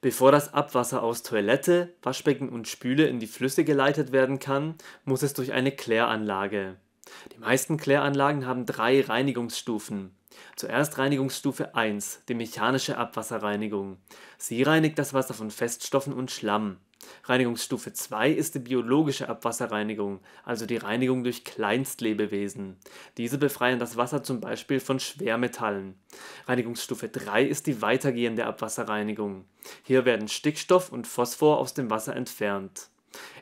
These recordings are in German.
Bevor das Abwasser aus Toilette, Waschbecken und Spüle in die Flüsse geleitet werden kann, muss es durch eine Kläranlage. Die meisten Kläranlagen haben drei Reinigungsstufen. Zuerst Reinigungsstufe 1, die mechanische Abwasserreinigung. Sie reinigt das Wasser von Feststoffen und Schlamm. Reinigungsstufe 2 ist die biologische Abwasserreinigung, also die Reinigung durch Kleinstlebewesen. Diese befreien das Wasser zum Beispiel von Schwermetallen. Reinigungsstufe 3 ist die weitergehende Abwasserreinigung. Hier werden Stickstoff und Phosphor aus dem Wasser entfernt.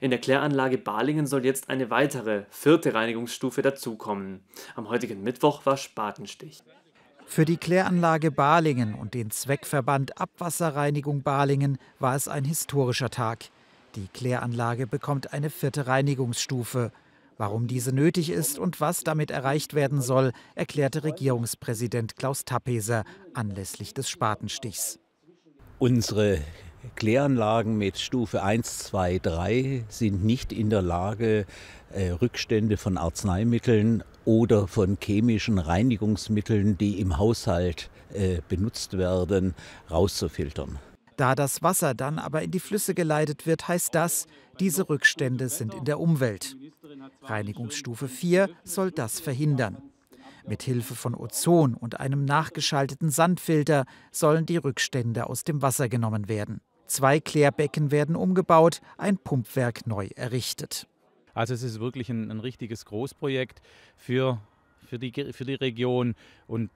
In der Kläranlage Balingen soll jetzt eine weitere, vierte Reinigungsstufe dazukommen. Am heutigen Mittwoch war Spatenstich. Für die Kläranlage Balingen und den Zweckverband Abwasserreinigung Balingen war es ein historischer Tag. Die Kläranlage bekommt eine vierte Reinigungsstufe. Warum diese nötig ist und was damit erreicht werden soll, erklärte Regierungspräsident Klaus Tappeser anlässlich des Spatenstichs. Unsere Kläranlagen mit Stufe 1, 2, 3 sind nicht in der Lage, äh, Rückstände von Arzneimitteln oder von chemischen Reinigungsmitteln, die im Haushalt äh, benutzt werden, rauszufiltern. Da das Wasser dann aber in die Flüsse geleitet wird, heißt das, diese Rückstände sind in der Umwelt. Reinigungsstufe 4 soll das verhindern. Mit Hilfe von Ozon und einem nachgeschalteten Sandfilter sollen die Rückstände aus dem Wasser genommen werden. Zwei Klärbecken werden umgebaut, ein Pumpwerk neu errichtet. Also es ist wirklich ein, ein richtiges Großprojekt für, für, die, für die Region und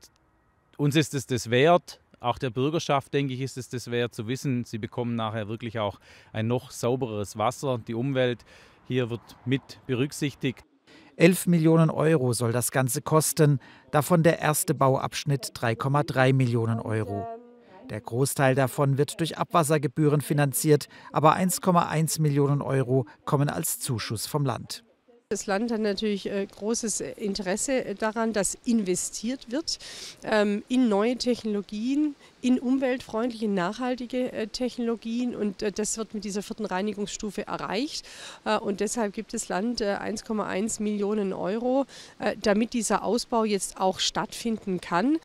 uns ist es das wert, auch der Bürgerschaft, denke ich, ist es das wert zu wissen, sie bekommen nachher wirklich auch ein noch saubereres Wasser. Die Umwelt hier wird mit berücksichtigt. 11 Millionen Euro soll das Ganze kosten, davon der erste Bauabschnitt 3,3 Millionen Euro. Der Großteil davon wird durch Abwassergebühren finanziert, aber 1,1 Millionen Euro kommen als Zuschuss vom Land. Das Land hat natürlich äh, großes Interesse daran, dass investiert wird ähm, in neue Technologien, in umweltfreundliche, nachhaltige äh, Technologien und äh, das wird mit dieser vierten Reinigungsstufe erreicht. Und deshalb gibt das Land 1,1 Millionen Euro, damit dieser Ausbau jetzt auch stattfinden kann.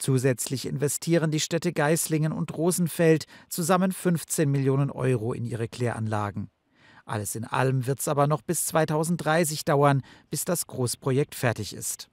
Zusätzlich investieren die Städte Geislingen und Rosenfeld zusammen 15 Millionen Euro in ihre Kläranlagen. Alles in allem wird es aber noch bis 2030 dauern, bis das Großprojekt fertig ist.